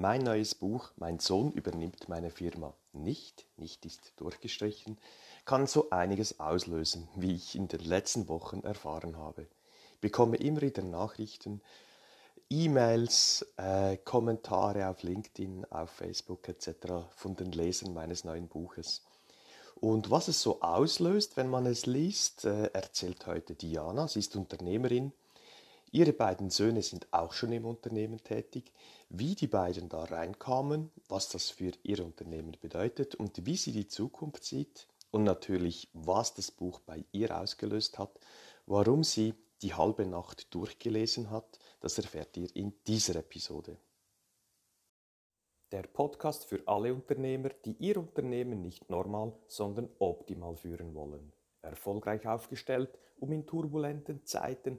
Mein neues Buch Mein Sohn übernimmt meine Firma nicht, nicht ist durchgestrichen, kann so einiges auslösen, wie ich in den letzten Wochen erfahren habe. Ich bekomme immer wieder Nachrichten, E-Mails, äh, Kommentare auf LinkedIn, auf Facebook etc. von den Lesern meines neuen Buches. Und was es so auslöst, wenn man es liest, äh, erzählt heute Diana. Sie ist Unternehmerin. Ihre beiden Söhne sind auch schon im Unternehmen tätig. Wie die beiden da reinkamen, was das für ihr Unternehmen bedeutet und wie sie die Zukunft sieht und natürlich, was das Buch bei ihr ausgelöst hat, warum sie die halbe Nacht durchgelesen hat, das erfährt ihr in dieser Episode. Der Podcast für alle Unternehmer, die ihr Unternehmen nicht normal, sondern optimal führen wollen. Erfolgreich aufgestellt, um in turbulenten Zeiten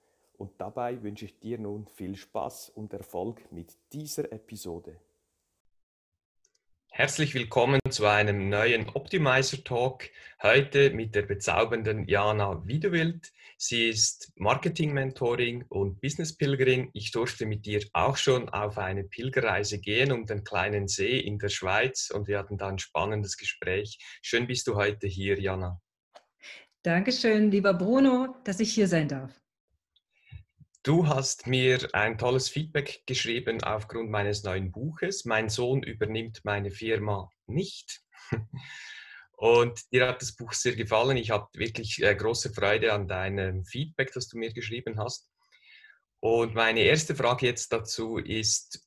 und dabei wünsche ich dir nun viel Spaß und Erfolg mit dieser Episode. Herzlich willkommen zu einem neuen Optimizer Talk. Heute mit der bezaubernden Jana Wiedewild. Sie ist Marketing-Mentoring und Business-Pilgerin. Ich durfte mit ihr auch schon auf eine Pilgerreise gehen um den kleinen See in der Schweiz und wir hatten da ein spannendes Gespräch. Schön bist du heute hier, Jana. Dankeschön, lieber Bruno, dass ich hier sein darf. Du hast mir ein tolles Feedback geschrieben aufgrund meines neuen Buches. Mein Sohn übernimmt meine Firma nicht. Und dir hat das Buch sehr gefallen. Ich habe wirklich äh, große Freude an deinem Feedback, das du mir geschrieben hast. Und meine erste Frage jetzt dazu ist,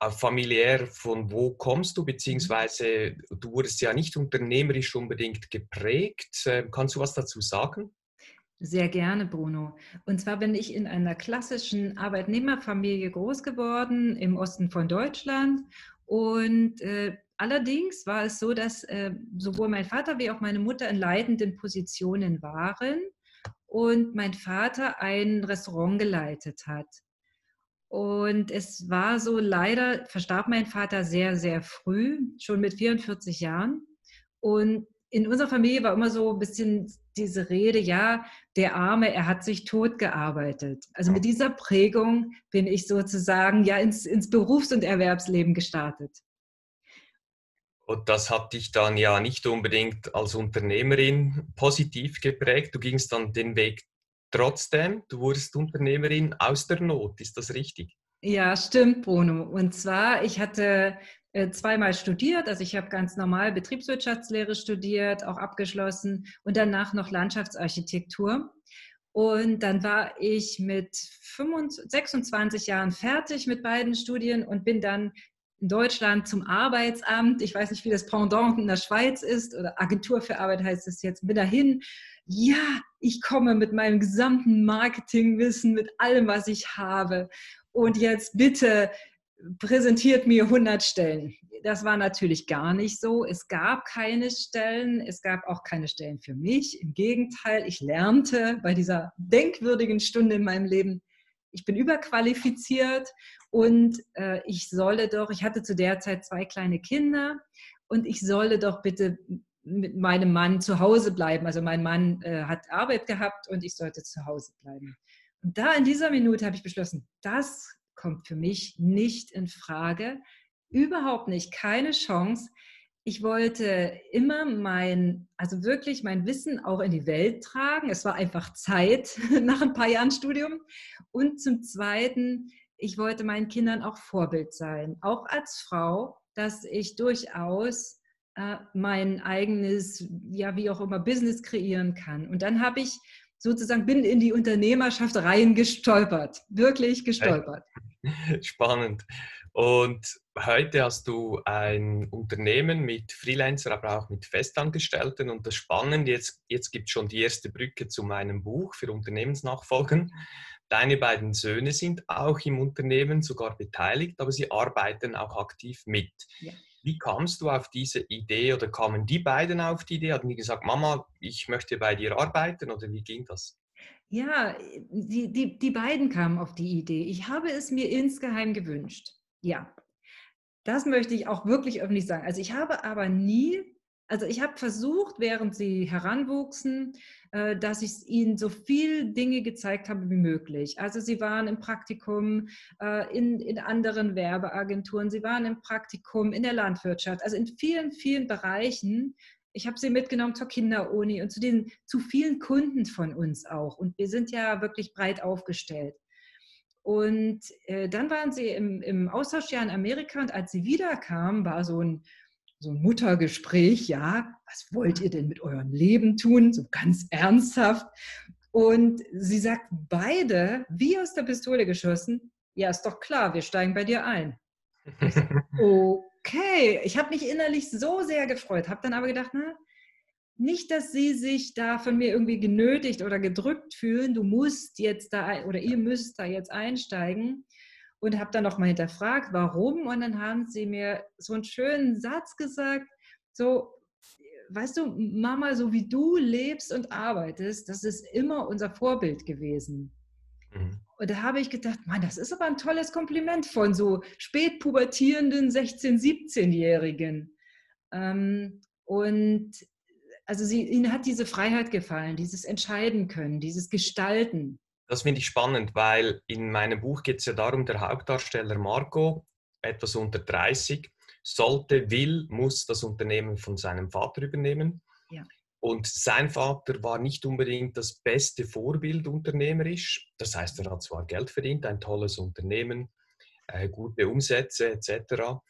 äh, familiär, von wo kommst du, beziehungsweise du wurdest ja nicht unternehmerisch unbedingt geprägt. Ähm, kannst du was dazu sagen? Sehr gerne, Bruno. Und zwar bin ich in einer klassischen Arbeitnehmerfamilie groß geworden im Osten von Deutschland. Und äh, allerdings war es so, dass äh, sowohl mein Vater wie auch meine Mutter in leitenden Positionen waren und mein Vater ein Restaurant geleitet hat. Und es war so, leider verstarb mein Vater sehr, sehr früh, schon mit 44 Jahren. Und in unserer Familie war immer so ein bisschen diese Rede, ja, der Arme, er hat sich tot gearbeitet. Also mit dieser Prägung bin ich sozusagen ja ins, ins Berufs- und Erwerbsleben gestartet. Und das hat dich dann ja nicht unbedingt als Unternehmerin positiv geprägt. Du gingst dann den Weg trotzdem. Du wurdest Unternehmerin aus der Not. Ist das richtig? Ja, stimmt, Bruno. Und zwar, ich hatte zweimal studiert. Also ich habe ganz normal Betriebswirtschaftslehre studiert, auch abgeschlossen und danach noch Landschaftsarchitektur. Und dann war ich mit 25, 26 Jahren fertig mit beiden Studien und bin dann in Deutschland zum Arbeitsamt. Ich weiß nicht, wie das Pendant in der Schweiz ist oder Agentur für Arbeit heißt es jetzt. Bin dahin. Ja, ich komme mit meinem gesamten Marketingwissen, mit allem, was ich habe. Und jetzt bitte präsentiert mir 100 Stellen. Das war natürlich gar nicht so. Es gab keine Stellen, es gab auch keine Stellen für mich. Im Gegenteil, ich lernte bei dieser denkwürdigen Stunde in meinem Leben, ich bin überqualifiziert und äh, ich solle doch, ich hatte zu der Zeit zwei kleine Kinder und ich solle doch bitte mit meinem Mann zu Hause bleiben. Also mein Mann äh, hat Arbeit gehabt und ich sollte zu Hause bleiben. Und da in dieser Minute habe ich beschlossen, das kommt für mich nicht in Frage. Überhaupt nicht, keine Chance. Ich wollte immer mein, also wirklich mein Wissen auch in die Welt tragen. Es war einfach Zeit nach ein paar Jahren Studium. Und zum Zweiten, ich wollte meinen Kindern auch Vorbild sein, auch als Frau, dass ich durchaus äh, mein eigenes, ja, wie auch immer, Business kreieren kann. Und dann habe ich sozusagen, bin in die Unternehmerschaft reingestolpert, wirklich gestolpert. Spannend. Und heute hast du ein Unternehmen mit Freelancer, aber auch mit Festangestellten. Und das Spannende, jetzt, jetzt gibt es schon die erste Brücke zu meinem Buch für Unternehmensnachfolgen. Deine beiden Söhne sind auch im Unternehmen sogar beteiligt, aber sie arbeiten auch aktiv mit. Ja. Wie kamst du auf diese Idee oder kamen die beiden auf die Idee? Hatten die gesagt, Mama, ich möchte bei dir arbeiten oder wie ging das? Ja, die, die, die beiden kamen auf die Idee. Ich habe es mir insgeheim gewünscht. Ja, das möchte ich auch wirklich öffentlich sagen. Also ich habe aber nie, also ich habe versucht, während sie heranwuchsen, äh, dass ich ihnen so viel Dinge gezeigt habe wie möglich. Also sie waren im Praktikum äh, in, in anderen Werbeagenturen, sie waren im Praktikum in der Landwirtschaft, also in vielen, vielen Bereichen. Ich habe sie mitgenommen zur Kinderuni und zu den zu vielen Kunden von uns auch. Und wir sind ja wirklich breit aufgestellt. Und äh, dann waren sie im, im Austauschjahr in Amerika und als sie wiederkamen, war so ein so ein Muttergespräch, ja, was wollt ihr denn mit eurem Leben tun? So ganz ernsthaft. Und sie sagten beide, wie aus der Pistole geschossen, ja, ist doch klar, wir steigen bei dir ein. Ich so, okay, ich habe mich innerlich so sehr gefreut, habe dann aber gedacht, na, nicht, dass sie sich da von mir irgendwie genötigt oder gedrückt fühlen, du musst jetzt da oder ihr müsst da jetzt einsteigen, und habe dann nochmal hinterfragt, warum. Und dann haben sie mir so einen schönen Satz gesagt, so, weißt du, Mama, so wie du lebst und arbeitest, das ist immer unser Vorbild gewesen. Mhm. Und da habe ich gedacht, Mann, das ist aber ein tolles Kompliment von so spätpubertierenden 16-, 17-Jährigen. Ähm, und also sie, ihnen hat diese Freiheit gefallen, dieses Entscheiden können, dieses Gestalten. Das finde ich spannend, weil in meinem Buch geht es ja darum, der Hauptdarsteller Marco, etwas unter 30, sollte, will, muss das Unternehmen von seinem Vater übernehmen. Ja. Und sein Vater war nicht unbedingt das beste Vorbild unternehmerisch. Das heißt, er hat zwar Geld verdient, ein tolles Unternehmen, äh, gute Umsätze etc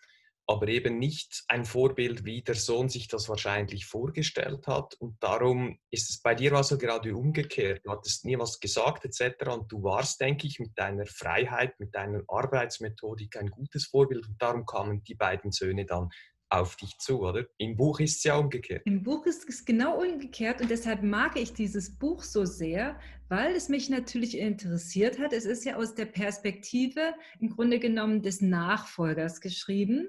aber eben nicht ein Vorbild, wie der Sohn sich das wahrscheinlich vorgestellt hat. Und darum ist es bei dir also gerade umgekehrt. Du hattest nie was gesagt etc. Und du warst, denke ich, mit deiner Freiheit, mit deiner Arbeitsmethodik ein gutes Vorbild. Und darum kamen die beiden Söhne dann auf dich zu, oder? Im Buch ist es ja umgekehrt. Im Buch ist es genau umgekehrt und deshalb mag ich dieses Buch so sehr, weil es mich natürlich interessiert hat. Es ist ja aus der Perspektive im Grunde genommen des Nachfolgers geschrieben.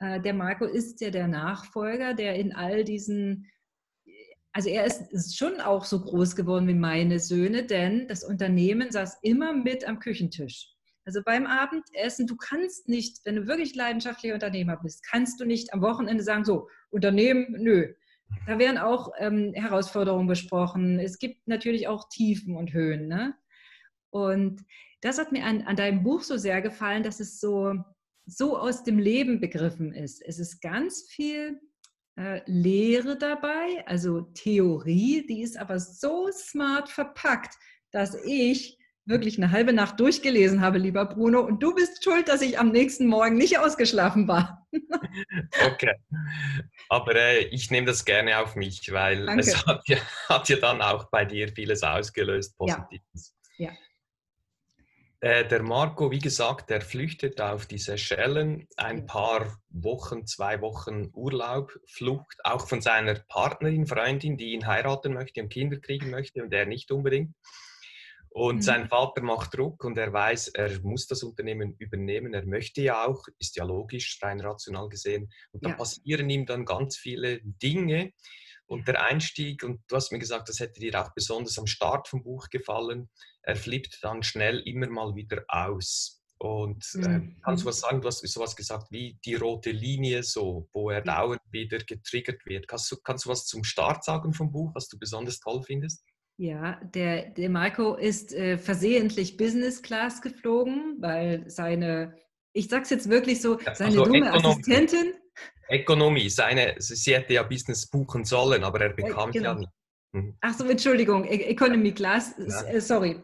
Äh, der Marco ist ja der Nachfolger, der in all diesen, also er ist, ist schon auch so groß geworden wie meine Söhne, denn das Unternehmen saß immer mit am Küchentisch. Also beim Abendessen, du kannst nicht, wenn du wirklich leidenschaftlicher Unternehmer bist, kannst du nicht am Wochenende sagen, so, Unternehmen, nö. Da werden auch ähm, Herausforderungen besprochen. Es gibt natürlich auch Tiefen und Höhen. Ne? Und das hat mir an, an deinem Buch so sehr gefallen, dass es so, so aus dem Leben begriffen ist. Es ist ganz viel äh, Lehre dabei, also Theorie, die ist aber so smart verpackt, dass ich wirklich eine halbe Nacht durchgelesen habe, lieber Bruno. Und du bist schuld, dass ich am nächsten Morgen nicht ausgeschlafen war. okay. Aber äh, ich nehme das gerne auf mich, weil Danke. es hat ja, hat ja, dann auch bei dir vieles ausgelöst, Positives. Ja. ja. Äh, der Marco, wie gesagt, der flüchtet auf die Seychellen, ein paar Wochen, zwei Wochen Urlaub, Flucht, auch von seiner Partnerin, Freundin, die ihn heiraten möchte und Kinder kriegen möchte und er nicht unbedingt. Und mhm. sein Vater macht Druck und er weiß, er muss das Unternehmen übernehmen. Er möchte ja auch, ist ja logisch, rein rational gesehen. Und da ja. passieren ihm dann ganz viele Dinge. Und der Einstieg, und du hast mir gesagt, das hätte dir auch besonders am Start vom Buch gefallen, er flippt dann schnell immer mal wieder aus. Und äh, mhm. kannst du was sagen? Du hast sowas gesagt wie die rote Linie, so, wo er dauernd wieder getriggert wird. Kannst du, kannst du was zum Start sagen vom Buch, was du besonders toll findest? Ja, der, der Marco ist äh, versehentlich Business Class geflogen, weil seine, ich sag's jetzt wirklich so, seine also dumme Ökonomie. Assistentin. Ökonomie, seine, sie hätte ja Business buchen sollen, aber er bekam äh, genau. ja nicht. Mhm. Ach so, Entschuldigung, e Economy Class, ja. Äh, sorry.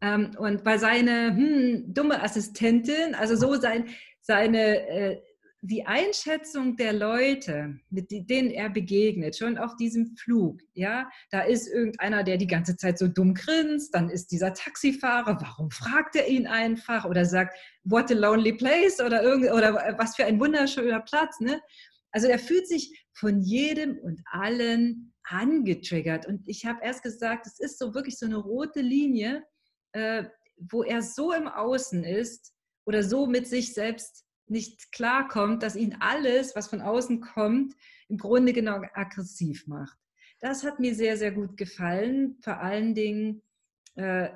Ähm, und bei seiner hm, dumme Assistentin, also so sein, seine, äh, die Einschätzung der Leute, mit denen er begegnet, schon auf diesem Flug, ja, da ist irgendeiner, der die ganze Zeit so dumm grinst, dann ist dieser Taxifahrer, warum fragt er ihn einfach oder sagt, what a lonely place oder, irgend, oder was für ein wunderschöner Platz, ne? Also er fühlt sich von jedem und allen angetriggert. Und ich habe erst gesagt, es ist so wirklich so eine rote Linie, äh, wo er so im Außen ist oder so mit sich selbst nicht klarkommt, dass ihn alles, was von außen kommt, im Grunde genau aggressiv macht. Das hat mir sehr, sehr gut gefallen. Vor allen Dingen, äh,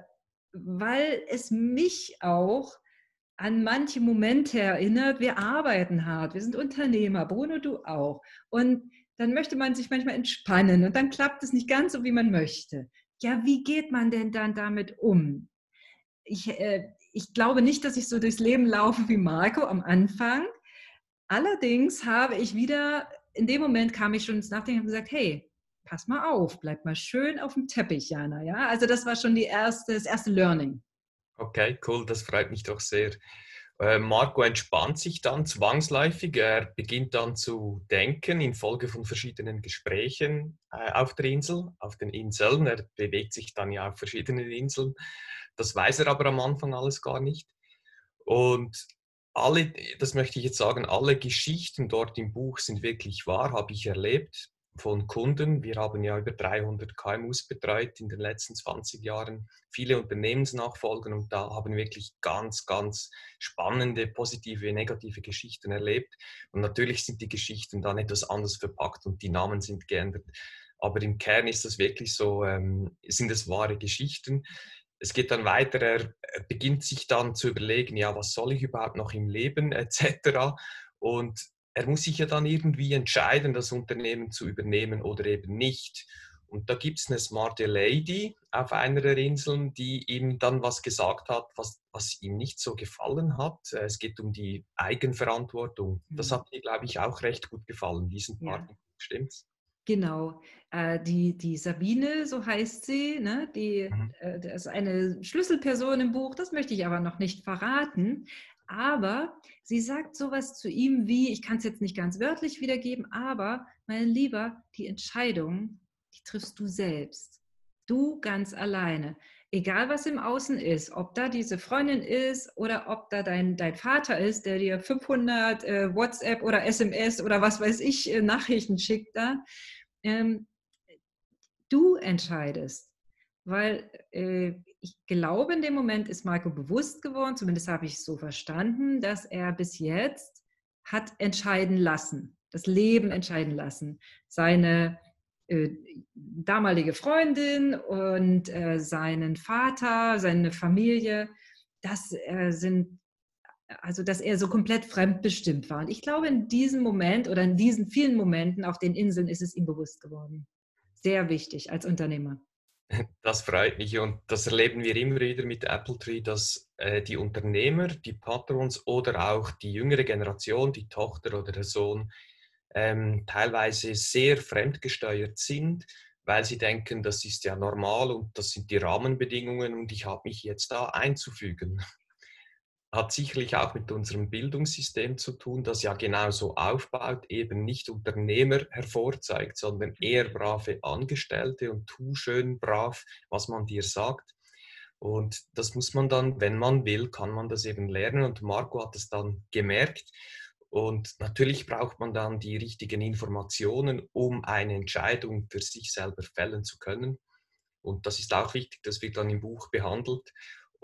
weil es mich auch an manche Momente erinnert. Wir arbeiten hart, wir sind Unternehmer, Bruno, du auch. Und dann möchte man sich manchmal entspannen und dann klappt es nicht ganz so, wie man möchte. Ja, wie geht man denn dann damit um? Ich, äh, ich glaube nicht, dass ich so durchs Leben laufe wie Marco am Anfang. Allerdings habe ich wieder, in dem Moment kam ich schon ins Nachdenken und gesagt, hey, pass mal auf, bleib mal schön auf dem Teppich, Jana. Ja, also das war schon die erste, das erste Learning. Okay, cool, das freut mich doch sehr. Äh, Marco entspannt sich dann zwangsläufig. Er beginnt dann zu denken infolge von verschiedenen Gesprächen äh, auf der Insel, auf den Inseln. Er bewegt sich dann ja auf verschiedenen Inseln. Das weiß er aber am Anfang alles gar nicht. Und alle, das möchte ich jetzt sagen, alle Geschichten dort im Buch sind wirklich wahr, habe ich erlebt von Kunden. Wir haben ja über 300 KMUs betreut in den letzten 20 Jahren, viele Unternehmensnachfolgen und da haben wir wirklich ganz, ganz spannende, positive, negative Geschichten erlebt. Und natürlich sind die Geschichten dann etwas anders verpackt und die Namen sind geändert. Aber im Kern ist das wirklich so, ähm, sind es wahre Geschichten. Es geht dann weiter, er beginnt sich dann zu überlegen, ja, was soll ich überhaupt noch im Leben etc. Und er muss sich ja dann irgendwie entscheiden, das Unternehmen zu übernehmen oder eben nicht. Und da gibt es eine smarte Lady auf einer der Inseln, die ihm dann was gesagt hat, was, was ihm nicht so gefallen hat. Äh, es geht um die Eigenverantwortung. Das mhm. hat mir, glaube ich, auch recht gut gefallen, diesen Part. Ja. Stimmt's? Genau. Äh, die, die Sabine, so heißt sie, ne? die, mhm. äh, das ist eine Schlüsselperson im Buch, das möchte ich aber noch nicht verraten. Aber sie sagt sowas zu ihm wie, ich kann es jetzt nicht ganz wörtlich wiedergeben, aber mein Lieber, die Entscheidung, die triffst du selbst. Du ganz alleine. Egal was im Außen ist, ob da diese Freundin ist oder ob da dein, dein Vater ist, der dir 500 äh, WhatsApp oder SMS oder was weiß ich äh, Nachrichten schickt da. Ähm, du entscheidest. Weil äh, ich glaube, in dem Moment ist Marco bewusst geworden, zumindest habe ich es so verstanden, dass er bis jetzt hat entscheiden lassen, das Leben entscheiden lassen. Seine äh, damalige Freundin und äh, seinen Vater, seine Familie, das äh, sind also dass er so komplett fremdbestimmt war. Und ich glaube, in diesem Moment oder in diesen vielen Momenten auf den Inseln ist es ihm bewusst geworden. Sehr wichtig als Unternehmer. Das freut mich und das erleben wir immer wieder mit Apple Tree, dass äh, die Unternehmer, die Patrons oder auch die jüngere Generation, die Tochter oder der Sohn, ähm, teilweise sehr fremdgesteuert sind, weil sie denken, das ist ja normal und das sind die Rahmenbedingungen und ich habe mich jetzt da einzufügen hat sicherlich auch mit unserem Bildungssystem zu tun, das ja genauso aufbaut, eben nicht Unternehmer hervorzeigt, sondern eher brave Angestellte und tu schön brav, was man dir sagt. Und das muss man dann, wenn man will, kann man das eben lernen. Und Marco hat es dann gemerkt. Und natürlich braucht man dann die richtigen Informationen, um eine Entscheidung für sich selber fällen zu können. Und das ist auch wichtig, das wird dann im Buch behandelt.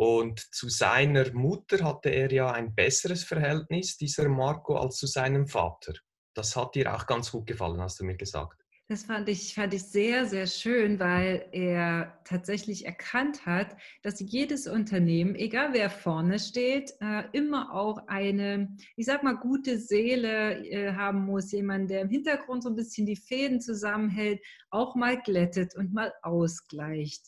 Und zu seiner Mutter hatte er ja ein besseres Verhältnis, dieser Marco, als zu seinem Vater. Das hat dir auch ganz gut gefallen, hast du mir gesagt. Das fand ich, fand ich sehr, sehr schön, weil er tatsächlich erkannt hat, dass jedes Unternehmen, egal wer vorne steht, äh, immer auch eine, ich sag mal, gute Seele äh, haben muss. Jemand, der im Hintergrund so ein bisschen die Fäden zusammenhält, auch mal glättet und mal ausgleicht.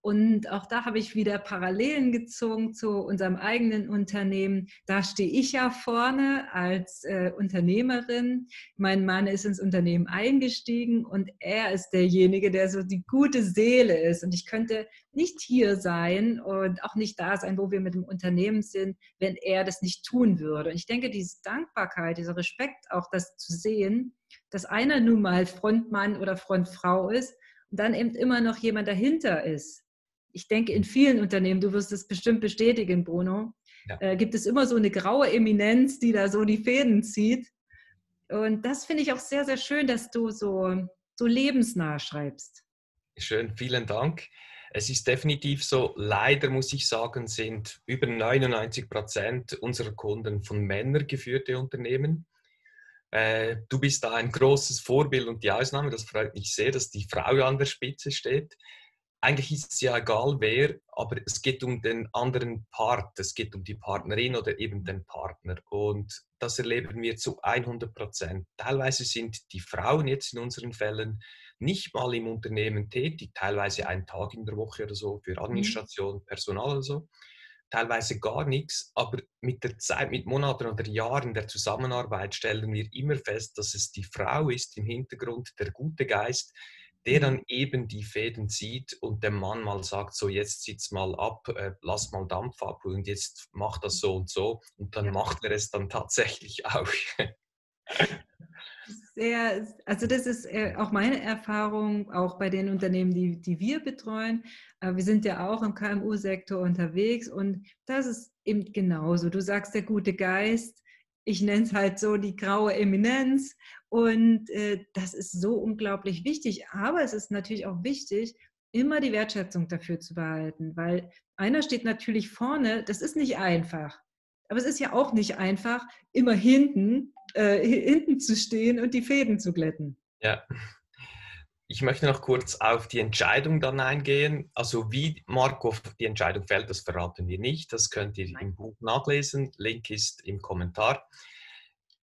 Und auch da habe ich wieder Parallelen gezogen zu unserem eigenen Unternehmen. Da stehe ich ja vorne als äh, Unternehmerin. Mein Mann ist ins Unternehmen eingestiegen und er ist derjenige, der so die gute Seele ist. Und ich könnte nicht hier sein und auch nicht da sein, wo wir mit dem Unternehmen sind, wenn er das nicht tun würde. Und ich denke, diese Dankbarkeit, dieser Respekt, auch das zu sehen, dass einer nun mal Frontmann oder Frontfrau ist und dann eben immer noch jemand dahinter ist, ich denke, in vielen Unternehmen, du wirst es bestimmt bestätigen, Bruno, ja. äh, gibt es immer so eine graue Eminenz, die da so die Fäden zieht. Und das finde ich auch sehr, sehr schön, dass du so, so lebensnah schreibst. Schön, vielen Dank. Es ist definitiv so, leider muss ich sagen, sind über 99 Prozent unserer Kunden von Männern geführte Unternehmen. Äh, du bist da ein großes Vorbild und die Ausnahme. Das freut mich sehr, dass die Frau an der Spitze steht. Eigentlich ist es ja egal wer, aber es geht um den anderen Part. Es geht um die Partnerin oder eben den Partner. Und das erleben wir zu 100 Prozent. Teilweise sind die Frauen jetzt in unseren Fällen nicht mal im Unternehmen tätig, teilweise einen Tag in der Woche oder so für mhm. Administration, Personal oder so teilweise gar nichts, aber mit der Zeit, mit Monaten oder Jahren der Zusammenarbeit stellen wir immer fest, dass es die Frau ist im Hintergrund, der gute Geist, der dann eben die Fäden zieht und dem Mann mal sagt, so jetzt sitz mal ab, äh, lass mal Dampf ab und jetzt mach das so und so und dann ja. macht er es dann tatsächlich auch. Sehr, also das ist äh, auch meine Erfahrung, auch bei den Unternehmen, die, die wir betreuen. Äh, wir sind ja auch im KMU-Sektor unterwegs und das ist eben genauso. Du sagst der gute Geist, ich nenne es halt so die graue Eminenz und äh, das ist so unglaublich wichtig. Aber es ist natürlich auch wichtig, immer die Wertschätzung dafür zu behalten, weil einer steht natürlich vorne, das ist nicht einfach. Aber es ist ja auch nicht einfach, immer hinten, äh, hinten zu stehen und die Fäden zu glätten. Ja. Ich möchte noch kurz auf die Entscheidung dann eingehen. Also wie Marco die Entscheidung fällt, das verraten wir nicht. Das könnt ihr Nein. im Buch nachlesen. Link ist im Kommentar.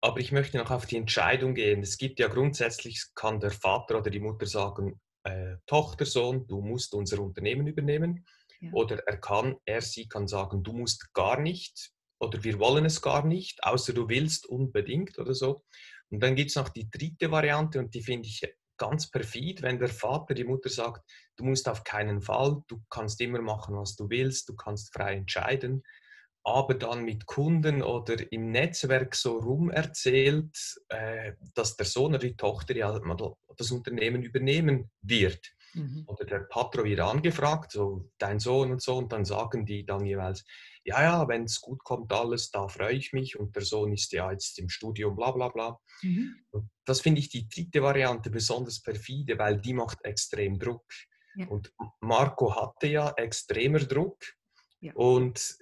Aber ich möchte noch auf die Entscheidung gehen. Es gibt ja grundsätzlich, kann der Vater oder die Mutter sagen, äh, Tochter, Sohn, du musst unser Unternehmen übernehmen. Ja. Oder er kann, er, sie kann sagen, du musst gar nicht oder wir wollen es gar nicht, außer du willst unbedingt oder so. Und dann gibt es noch die dritte Variante und die finde ich ganz perfid, wenn der Vater, die Mutter sagt, du musst auf keinen Fall, du kannst immer machen, was du willst, du kannst frei entscheiden, aber dann mit Kunden oder im Netzwerk so rum erzählt, äh, dass der Sohn oder die Tochter ja das Unternehmen übernehmen wird. Mhm. Oder der Patro wird angefragt, so dein Sohn und so, und dann sagen die dann jeweils, ja, ja, wenn es gut kommt alles, da freue ich mich und der Sohn ist ja jetzt im Studium, bla bla bla. Mhm. das finde ich die dritte Variante besonders perfide, weil die macht extrem Druck. Ja. Und Marco hatte ja extremer Druck. Ja. Und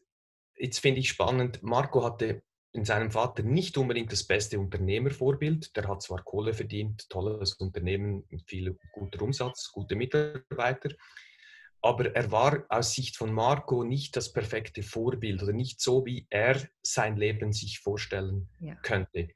jetzt finde ich spannend, Marco hatte in seinem Vater nicht unbedingt das beste Unternehmervorbild. Der hat zwar Kohle verdient, tolles Unternehmen, viel guter Umsatz, gute Mitarbeiter, aber er war aus Sicht von Marco nicht das perfekte Vorbild oder nicht so, wie er sein Leben sich vorstellen ja. könnte.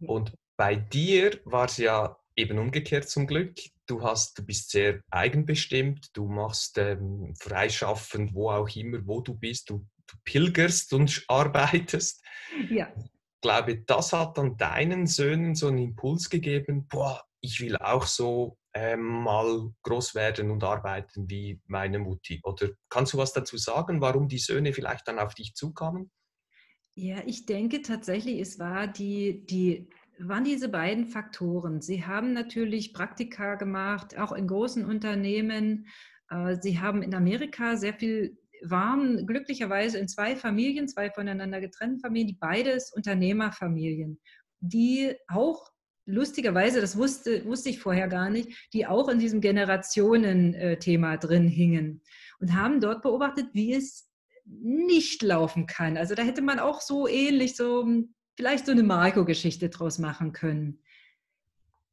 Und bei dir war es ja eben umgekehrt zum Glück. Du, hast, du bist sehr eigenbestimmt, du machst ähm, freischaffend, wo auch immer, wo du bist, du, du pilgerst und arbeitest. Ja. Ich glaube, das hat dann deinen Söhnen so einen Impuls gegeben, boah, ich will auch so ähm, mal groß werden und arbeiten wie meine Mutti? Oder kannst du was dazu sagen, warum die Söhne vielleicht dann auf dich zukamen? Ja, ich denke tatsächlich, es war die, die, waren diese beiden Faktoren. Sie haben natürlich Praktika gemacht, auch in großen Unternehmen. Äh, sie haben in Amerika sehr viel, waren glücklicherweise in zwei Familien, zwei voneinander getrennten Familien, beides Unternehmerfamilien, die auch lustigerweise, das wusste, wusste ich vorher gar nicht, die auch in diesem Generationen-Thema drin hingen und haben dort beobachtet, wie es nicht laufen kann. Also da hätte man auch so ähnlich so vielleicht so eine Marco-Geschichte draus machen können.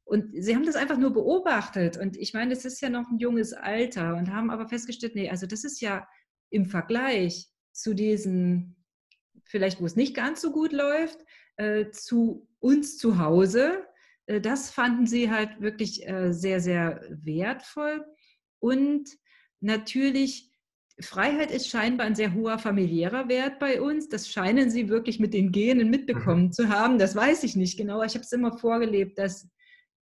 Und sie haben das einfach nur beobachtet. Und ich meine, es ist ja noch ein junges Alter und haben aber festgestellt, nee, also das ist ja im Vergleich zu diesen, vielleicht wo es nicht ganz so gut läuft, äh, zu uns zu Hause, das fanden sie halt wirklich äh, sehr, sehr wertvoll. Und natürlich, Freiheit ist scheinbar ein sehr hoher familiärer Wert bei uns. Das scheinen sie wirklich mit den Genen mitbekommen mhm. zu haben. Das weiß ich nicht genau. Ich habe es immer vorgelebt, dass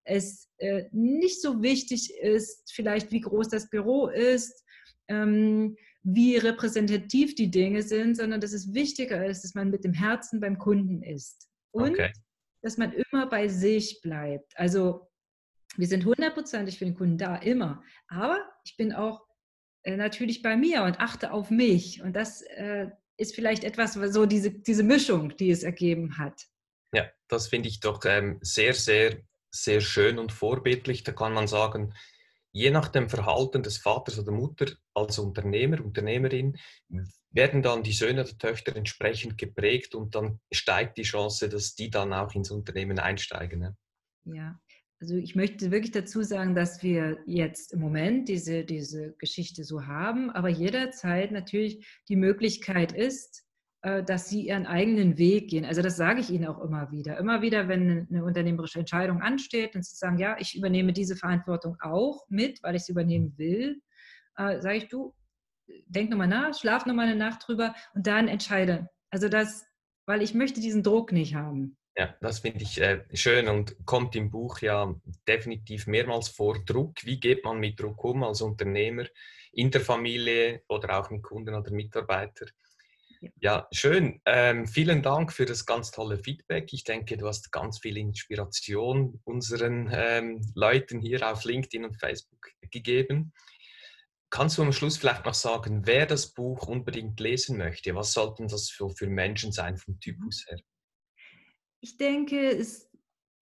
es äh, nicht so wichtig ist, vielleicht wie groß das Büro ist, ähm, wie repräsentativ die Dinge sind, sondern dass es wichtiger ist, dass man mit dem Herzen beim Kunden ist. Und okay dass man immer bei sich bleibt. Also wir sind hundertprozentig für den Kunden da, immer. Aber ich bin auch äh, natürlich bei mir und achte auf mich. Und das äh, ist vielleicht etwas, so diese, diese Mischung, die es ergeben hat. Ja, das finde ich doch ähm, sehr, sehr, sehr schön und vorbildlich. Da kann man sagen, je nach dem Verhalten des Vaters oder Mutter als Unternehmer, Unternehmerin, werden dann die Söhne oder Töchter entsprechend geprägt und dann steigt die Chance, dass die dann auch ins Unternehmen einsteigen. Ne? Ja, also ich möchte wirklich dazu sagen, dass wir jetzt im Moment diese, diese Geschichte so haben, aber jederzeit natürlich die Möglichkeit ist, äh, dass sie ihren eigenen Weg gehen. Also das sage ich Ihnen auch immer wieder. Immer wieder, wenn eine unternehmerische Entscheidung ansteht und Sie sagen, ja, ich übernehme diese Verantwortung auch mit, weil ich sie übernehmen will, äh, sage ich, du, denk nochmal nach, schlaf nochmal eine Nacht drüber und dann entscheide. Also das, weil ich möchte diesen Druck nicht haben. Ja, das finde ich äh, schön und kommt im Buch ja definitiv mehrmals vor. Druck, wie geht man mit Druck um als Unternehmer in der Familie oder auch mit Kunden oder Mitarbeitern? Ja, ja schön. Ähm, vielen Dank für das ganz tolle Feedback. Ich denke, du hast ganz viel Inspiration unseren ähm, Leuten hier auf LinkedIn und Facebook gegeben. Kannst du am Schluss vielleicht noch sagen, wer das Buch unbedingt lesen möchte? Was sollten das für, für Menschen sein vom Typus her? Ich denke, es,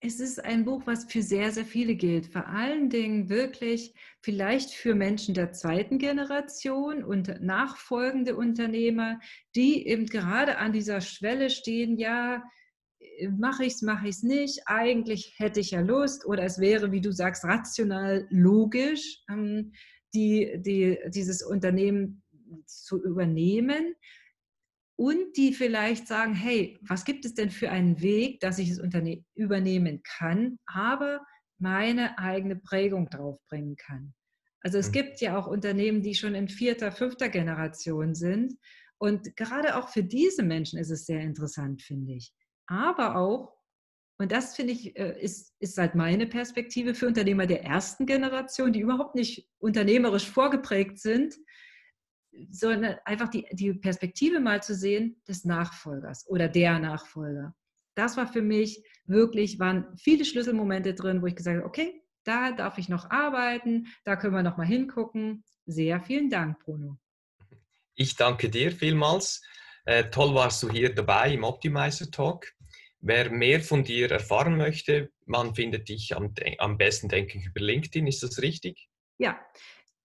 es ist ein Buch, was für sehr, sehr viele gilt. Vor allen Dingen wirklich vielleicht für Menschen der zweiten Generation und nachfolgende Unternehmer, die eben gerade an dieser Schwelle stehen, ja, mache ich es, mache ich es nicht, eigentlich hätte ich ja Lust oder es wäre, wie du sagst, rational logisch, ähm, die, die, dieses Unternehmen zu übernehmen und die vielleicht sagen, hey, was gibt es denn für einen Weg, dass ich es übernehmen kann, aber meine eigene Prägung draufbringen kann. Also es mhm. gibt ja auch Unternehmen, die schon in vierter, fünfter Generation sind. Und gerade auch für diese Menschen ist es sehr interessant, finde ich. Aber auch, und das finde ich, äh, ist, ist halt meine Perspektive für Unternehmer der ersten Generation, die überhaupt nicht unternehmerisch vorgeprägt sind, sondern einfach die, die Perspektive mal zu sehen des Nachfolgers oder der Nachfolger. Das war für mich wirklich, waren viele Schlüsselmomente drin, wo ich gesagt habe, okay, da darf ich noch arbeiten, da können wir noch mal hingucken. Sehr vielen Dank, Bruno. Ich danke dir vielmals. Äh, toll warst du hier dabei im Optimizer Talk. Wer mehr von dir erfahren möchte, man findet dich am, am besten, denke ich, über LinkedIn. Ist das richtig? Ja,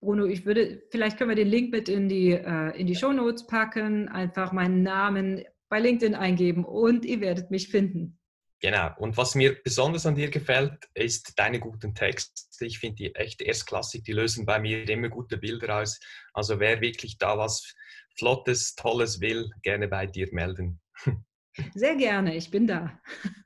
Bruno, ich würde, vielleicht können wir den Link mit in die, äh, in die Show Notes packen, einfach meinen Namen bei LinkedIn eingeben und ihr werdet mich finden. Genau. Und was mir besonders an dir gefällt, ist deine guten Texte. Ich finde die echt erstklassig. Die lösen bei mir immer gute Bilder aus. Also wer wirklich da was Flottes, Tolles will, gerne bei dir melden. Sehr gerne. Ich bin da.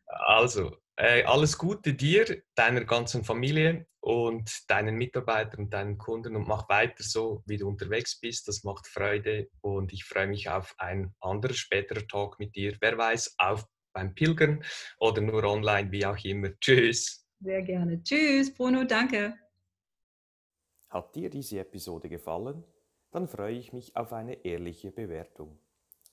Also, äh, alles Gute dir, deiner ganzen Familie und deinen Mitarbeitern und deinen Kunden und mach weiter so, wie du unterwegs bist. Das macht Freude und ich freue mich auf ein anderer späterer Talk mit dir. Wer weiß, auf beim Pilgern oder nur online, wie auch immer. Tschüss. Sehr gerne. Tschüss, Bruno, danke. Hat dir diese Episode gefallen? Dann freue ich mich auf eine ehrliche Bewertung.